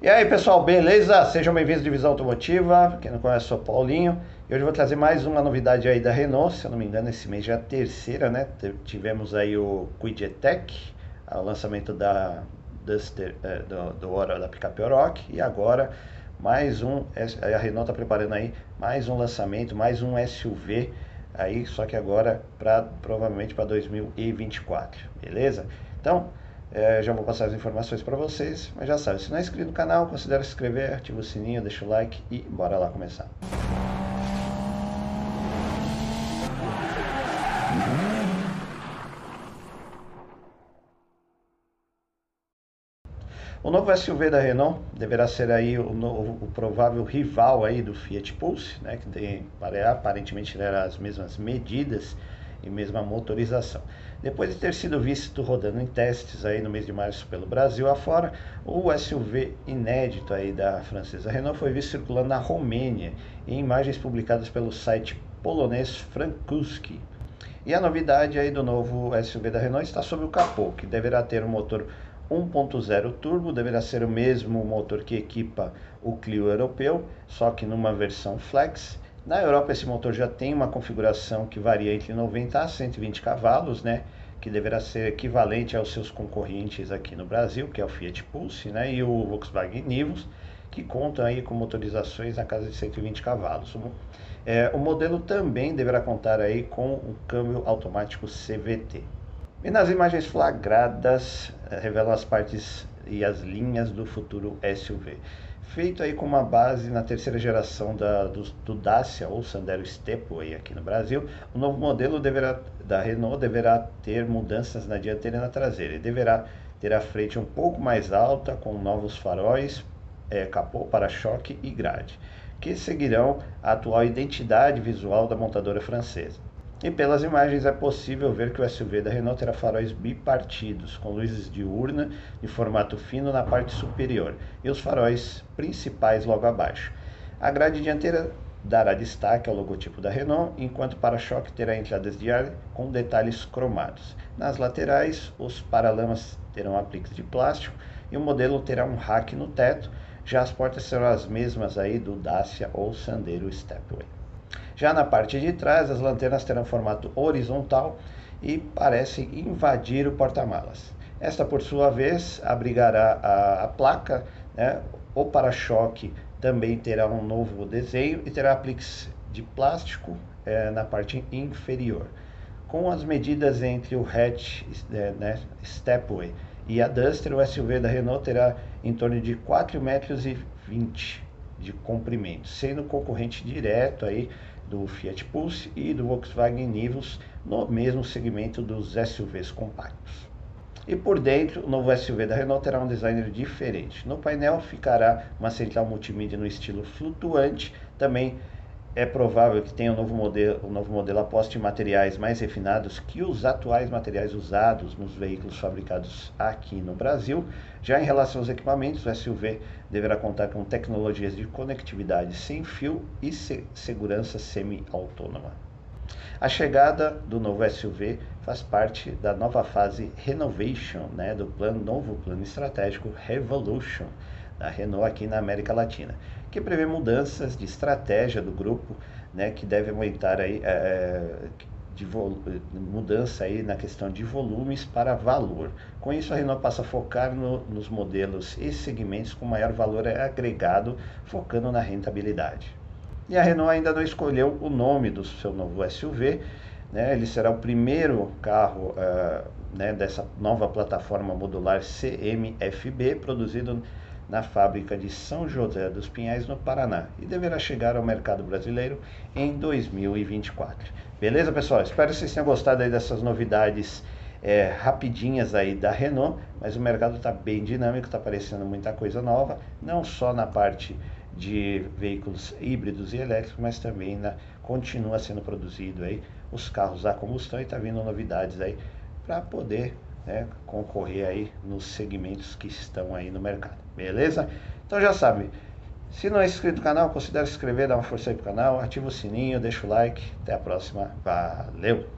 E aí pessoal, beleza? Sejam bem-vindos à Divisão Automotiva. Quem não conhece, eu sou o Paulinho. E hoje eu vou trazer mais uma novidade aí da Renault. Se eu não me engano, esse mês já é a terceira, né? Tivemos aí o Quid-E-Tech, o lançamento da Duster, é, do, do, da picape Oroch. E agora mais um, a Renault está preparando aí mais um lançamento, mais um SUV aí, só que agora para provavelmente para 2024, beleza? Então, é, já vou passar as informações para vocês, mas já sabe, se não é inscrito no canal, considere se inscrever, ativa o sininho, deixa o like e bora lá começar. O novo SUV da Renault deverá ser aí o, novo, o provável rival aí do Fiat Pulse, né, que tem aparentemente terá as mesmas medidas e mesma motorização. Depois de ter sido visto rodando em testes aí no mês de março pelo Brasil afora, o SUV inédito aí da francesa Renault foi visto circulando na Romênia em imagens publicadas pelo site polonês Frankuski. E a novidade aí do novo SUV da Renault está sob o capô, que deverá ter um motor 1.0 turbo, deverá ser o mesmo motor que equipa o Clio europeu, só que numa versão flex na Europa esse motor já tem uma configuração que varia entre 90 a 120 cavalos, né? Que deverá ser equivalente aos seus concorrentes aqui no Brasil, que é o Fiat Pulse, né? E o Volkswagen Nivus, que contam aí com motorizações na casa de 120 cavalos. É, o modelo também deverá contar aí com o câmbio automático CVT. E nas imagens flagradas é, revelam as partes e as linhas do futuro SUV feito aí com uma base na terceira geração da, do, do Dacia ou Sandero Stepway aqui no Brasil, o novo modelo deverá, da Renault deverá ter mudanças na dianteira e na traseira. Ele deverá ter a frente um pouco mais alta, com novos faróis, é, capô, para-choque e grade, que seguirão a atual identidade visual da montadora francesa. E pelas imagens é possível ver que o SUV da Renault terá faróis bipartidos, com luzes diurna de formato fino na parte superior e os faróis principais logo abaixo. A grade dianteira dará destaque ao logotipo da Renault, enquanto o para-choque terá entradas de ar com detalhes cromados. Nas laterais, os paralamas terão apliques de plástico e o modelo terá um rack no teto, já as portas serão as mesmas aí do Dacia ou Sandero Stepway. Já na parte de trás, as lanternas terão formato horizontal e parecem invadir o porta-malas. Esta, por sua vez, abrigará a, a placa, né? o para-choque também terá um novo desenho e terá apliques de plástico é, na parte inferior. Com as medidas entre o hatch é, né, Stepway e a Duster, o SUV da Renault terá em torno de 4,20 metros de comprimento, sendo concorrente direto aí do Fiat Pulse e do Volkswagen Nivus no mesmo segmento dos SUVs compactos. E por dentro, o novo SUV da Renault terá um design diferente. No painel ficará uma central multimídia no estilo flutuante, também é provável que tenha um novo modelo, um novo modelo aposte em materiais mais refinados que os atuais materiais usados nos veículos fabricados aqui no Brasil. Já em relação aos equipamentos, o SUV deverá contar com tecnologias de conectividade sem fio e se segurança semi-autônoma. A chegada do novo SUV faz parte da nova fase Renovation, né, do plano, novo plano estratégico Revolution da Renault aqui na América Latina, que prevê mudanças de estratégia do grupo, né, que deve aumentar aí, é, de mudança aí na questão de volumes para valor. Com isso, a Renault passa a focar no, nos modelos e segmentos com maior valor agregado, focando na rentabilidade. E a Renault ainda não escolheu o nome do seu novo SUV, né, ele será o primeiro carro uh, né, dessa nova plataforma modular CMFB produzido na fábrica de São José dos Pinhais, no Paraná, e deverá chegar ao mercado brasileiro em 2024. Beleza, pessoal? Espero que vocês tenham gostado aí dessas novidades é, rapidinhas aí da Renault, mas o mercado está bem dinâmico, está aparecendo muita coisa nova, não só na parte de veículos híbridos e elétricos, mas também na, continua sendo produzido aí os carros a combustão e está vindo novidades aí para poder né, concorrer aí nos segmentos que estão aí no mercado, beleza? Então já sabe, se não é inscrito no canal, considere se inscrever, dar uma força aí pro canal, ativa o sininho, deixa o like, até a próxima, valeu!